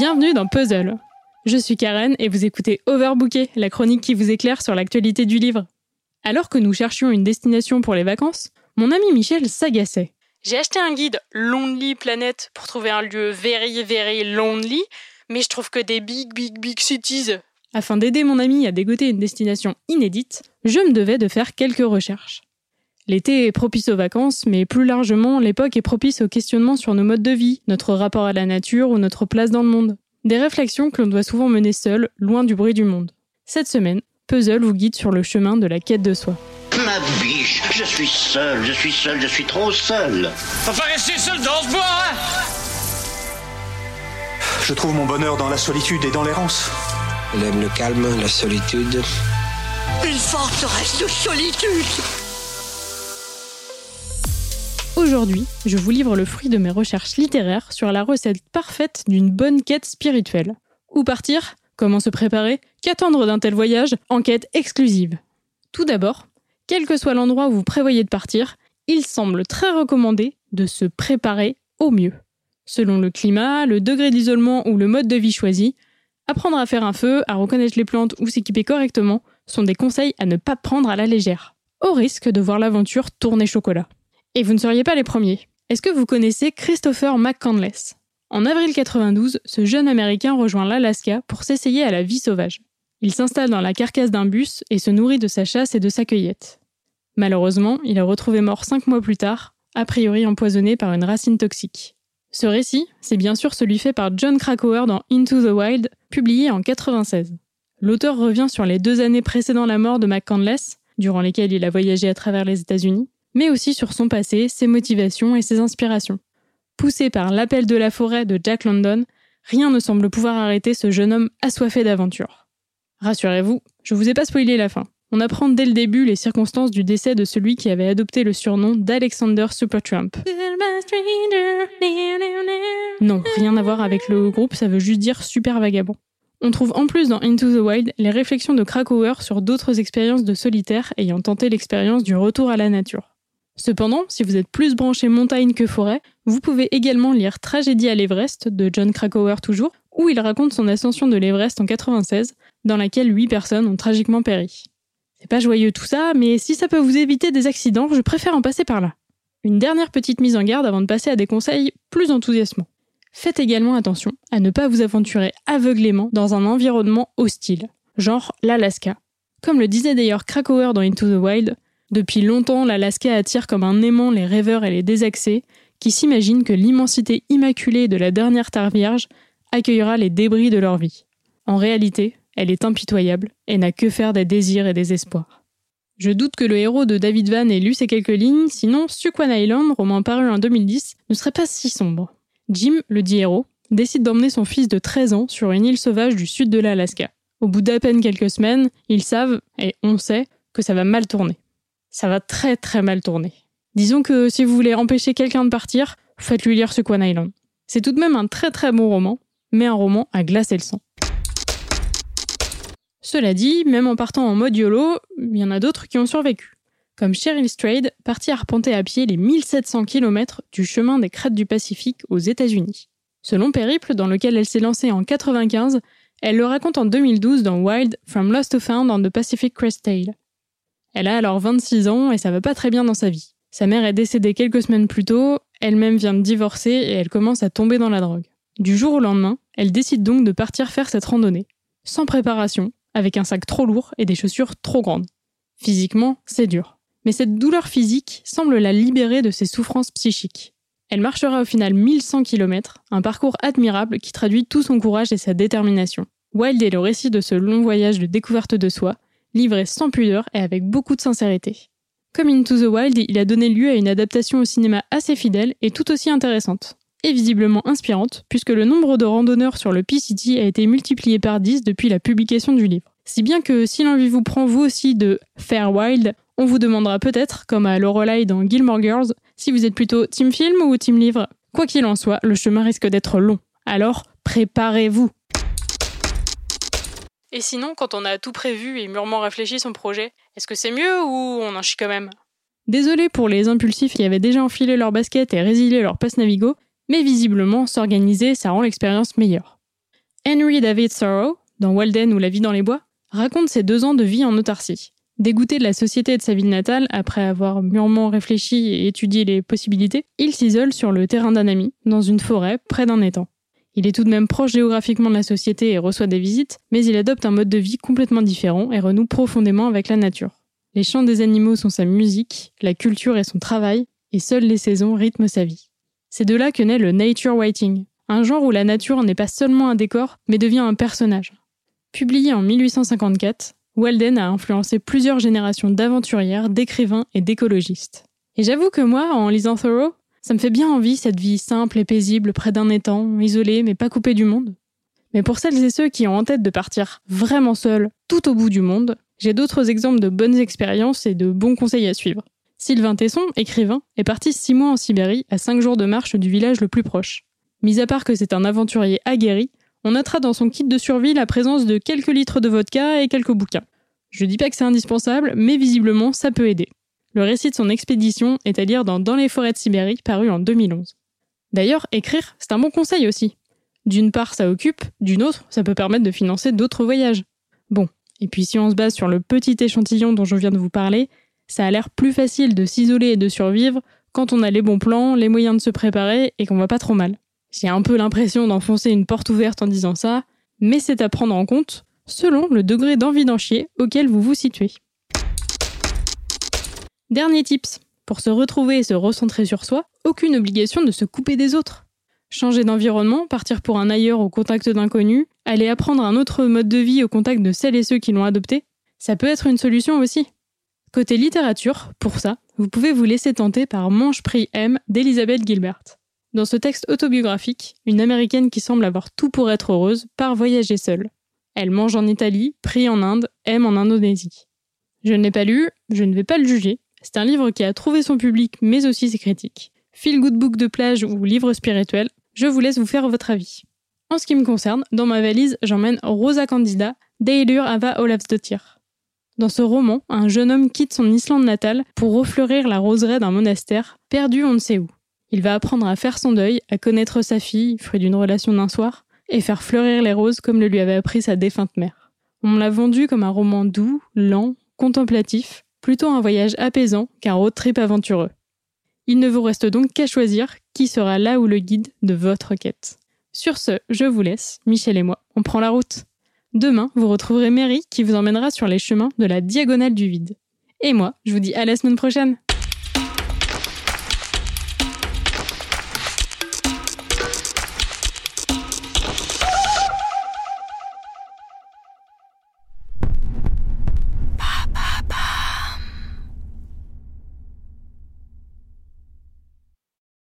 Bienvenue dans Puzzle. Je suis Karen et vous écoutez Overbooké, la chronique qui vous éclaire sur l'actualité du livre. Alors que nous cherchions une destination pour les vacances, mon ami Michel s'agaçait. J'ai acheté un guide Lonely Planet pour trouver un lieu very very lonely, mais je trouve que des big big big cities. Afin d'aider mon ami à dégoter une destination inédite, je me devais de faire quelques recherches. L'été est propice aux vacances, mais plus largement, l'époque est propice au questionnement sur nos modes de vie, notre rapport à la nature ou notre place dans le monde. Des réflexions que l'on doit souvent mener seul, loin du bruit du monde. Cette semaine, Puzzle vous guide sur le chemin de la quête de soi. Ma biche, je suis seul, je suis seul, je suis trop seul. Faut pas rester seul dans ce bois, hein Je trouve mon bonheur dans la solitude et dans l'errance. Elle aime le calme, la solitude. Une forteresse de solitude Aujourd'hui, je vous livre le fruit de mes recherches littéraires sur la recette parfaite d'une bonne quête spirituelle. Où partir? Comment se préparer? Qu'attendre d'un tel voyage? Enquête exclusive. Tout d'abord, quel que soit l'endroit où vous prévoyez de partir, il semble très recommandé de se préparer au mieux. Selon le climat, le degré d'isolement ou le mode de vie choisi, apprendre à faire un feu, à reconnaître les plantes ou s'équiper correctement sont des conseils à ne pas prendre à la légère, au risque de voir l'aventure tourner chocolat. Et vous ne seriez pas les premiers. Est-ce que vous connaissez Christopher McCandless? En avril 92, ce jeune Américain rejoint l'Alaska pour s'essayer à la vie sauvage. Il s'installe dans la carcasse d'un bus et se nourrit de sa chasse et de sa cueillette. Malheureusement, il est retrouvé mort cinq mois plus tard, a priori empoisonné par une racine toxique. Ce récit, c'est bien sûr celui fait par John Krakauer dans Into the Wild, publié en 96. L'auteur revient sur les deux années précédant la mort de McCandless, durant lesquelles il a voyagé à travers les États-Unis, mais aussi sur son passé, ses motivations et ses inspirations. Poussé par l'appel de la forêt de Jack London, rien ne semble pouvoir arrêter ce jeune homme assoiffé d'aventure. Rassurez-vous, je vous ai pas spoilé la fin. On apprend dès le début les circonstances du décès de celui qui avait adopté le surnom d'Alexander Supertramp. Non, rien à voir avec le groupe, ça veut juste dire super vagabond. On trouve en plus dans Into the Wild les réflexions de Krakauer sur d'autres expériences de solitaire ayant tenté l'expérience du retour à la nature. Cependant, si vous êtes plus branché montagne que forêt, vous pouvez également lire Tragédie à l'Everest de John Krakauer toujours, où il raconte son ascension de l'Everest en 96, dans laquelle 8 personnes ont tragiquement péri. C'est pas joyeux tout ça, mais si ça peut vous éviter des accidents, je préfère en passer par là. Une dernière petite mise en garde avant de passer à des conseils plus enthousiasmants. Faites également attention à ne pas vous aventurer aveuglément dans un environnement hostile, genre l'Alaska. Comme le disait d'ailleurs Krakauer dans Into the Wild, depuis longtemps, l'Alaska attire comme un aimant les rêveurs et les désaxés qui s'imaginent que l'immensité immaculée de la dernière Terre Vierge accueillera les débris de leur vie. En réalité, elle est impitoyable et n'a que faire des désirs et des espoirs. Je doute que le héros de David Van ait lu ces quelques lignes, sinon Suquan Island, roman paru en 2010, ne serait pas si sombre. Jim, le dit héros, décide d'emmener son fils de 13 ans sur une île sauvage du sud de l'Alaska. Au bout d'à peine quelques semaines, ils savent, et on sait, que ça va mal tourner ça va très très mal tourner. Disons que si vous voulez empêcher quelqu'un de partir, faites-lui lire Sequan Island. C'est tout de même un très très bon roman, mais un roman à glacer le sang. Cela dit, même en partant en mode YOLO, il y en a d'autres qui ont survécu. Comme Cheryl Strayed, partie arpenter à pied les 1700 km du chemin des crêtes du Pacifique aux États-Unis. Ce long périple, dans lequel elle s'est lancée en 95, elle le raconte en 2012 dans Wild From Lost to Found on the Pacific Crest Tale. Elle a alors 26 ans et ça va pas très bien dans sa vie. Sa mère est décédée quelques semaines plus tôt, elle-même vient de divorcer et elle commence à tomber dans la drogue. Du jour au lendemain, elle décide donc de partir faire cette randonnée. Sans préparation, avec un sac trop lourd et des chaussures trop grandes. Physiquement, c'est dur. Mais cette douleur physique semble la libérer de ses souffrances psychiques. Elle marchera au final 1100 km, un parcours admirable qui traduit tout son courage et sa détermination. Wild est le récit de ce long voyage de découverte de soi, livré sans pudeur et avec beaucoup de sincérité. Comme Into the Wild, il a donné lieu à une adaptation au cinéma assez fidèle et tout aussi intéressante. Et visiblement inspirante, puisque le nombre de randonneurs sur le P-City a été multiplié par 10 depuis la publication du livre. Si bien que si l'envie vous prend vous aussi de faire wild, on vous demandera peut-être, comme à Lorelai dans Gilmore Girls, si vous êtes plutôt team film ou team livre. Quoi qu'il en soit, le chemin risque d'être long. Alors, préparez-vous et sinon, quand on a tout prévu et mûrement réfléchi son projet, est-ce que c'est mieux ou on en chie quand même? Désolé pour les impulsifs qui avaient déjà enfilé leur basket et résilié leur passe Navigo, mais visiblement, s'organiser, ça rend l'expérience meilleure. Henry David Thoreau, dans Walden ou La vie dans les bois, raconte ses deux ans de vie en autarcie. Dégoûté de la société de sa ville natale, après avoir mûrement réfléchi et étudié les possibilités, il s'isole sur le terrain d'un ami, dans une forêt, près d'un étang. Il est tout de même proche géographiquement de la société et reçoit des visites, mais il adopte un mode de vie complètement différent et renoue profondément avec la nature. Les chants des animaux sont sa musique, la culture est son travail, et seules les saisons rythment sa vie. C'est de là que naît le nature writing, un genre où la nature n'est pas seulement un décor, mais devient un personnage. Publié en 1854, Walden a influencé plusieurs générations d'aventurières, d'écrivains et d'écologistes. Et j'avoue que moi, en lisant Thoreau, ça me fait bien envie cette vie simple et paisible près d'un étang, isolé mais pas coupé du monde. Mais pour celles et ceux qui ont en tête de partir vraiment seuls, tout au bout du monde, j'ai d'autres exemples de bonnes expériences et de bons conseils à suivre. Sylvain Tesson, écrivain, est parti six mois en Sibérie, à cinq jours de marche du village le plus proche. Mis à part que c'est un aventurier aguerri, on notera dans son kit de survie la présence de quelques litres de vodka et quelques bouquins. Je dis pas que c'est indispensable, mais visiblement ça peut aider. Le récit de son expédition est à lire dans Dans les forêts de Sibérie, paru en 2011. D'ailleurs, écrire, c'est un bon conseil aussi. D'une part, ça occupe, d'une autre, ça peut permettre de financer d'autres voyages. Bon, et puis si on se base sur le petit échantillon dont je viens de vous parler, ça a l'air plus facile de s'isoler et de survivre quand on a les bons plans, les moyens de se préparer et qu'on va pas trop mal. J'ai un peu l'impression d'enfoncer une porte ouverte en disant ça, mais c'est à prendre en compte selon le degré d'envie d'en auquel vous vous situez. Dernier tips. Pour se retrouver et se recentrer sur soi, aucune obligation de se couper des autres. Changer d'environnement, partir pour un ailleurs au contact d'inconnus, aller apprendre un autre mode de vie au contact de celles et ceux qui l'ont adopté, ça peut être une solution aussi. Côté littérature, pour ça, vous pouvez vous laisser tenter par Manche Prix M d'Elizabeth Gilbert. Dans ce texte autobiographique, une américaine qui semble avoir tout pour être heureuse part voyager seule. Elle mange en Italie, prie en Inde, aime en Indonésie. Je ne l'ai pas lu, je ne vais pas le juger. C'est un livre qui a trouvé son public mais aussi ses critiques. Feel good book de plage ou livre spirituel, je vous laisse vous faire votre avis. En ce qui me concerne, dans ma valise, j'emmène Rosa Candida d'Eilur Ava Olavsdottir. Dans ce roman, un jeune homme quitte son Islande natale pour refleurir la roseraie d'un monastère, perdu on ne sait où. Il va apprendre à faire son deuil, à connaître sa fille, fruit d'une relation d'un soir, et faire fleurir les roses comme le lui avait appris sa défunte mère. On l'a vendu comme un roman doux, lent, contemplatif, plutôt un voyage apaisant qu'un road trip aventureux. Il ne vous reste donc qu'à choisir qui sera là où le guide de votre quête. Sur ce, je vous laisse, Michel et moi, on prend la route. Demain, vous retrouverez Mary qui vous emmènera sur les chemins de la diagonale du vide. Et moi, je vous dis à la semaine prochaine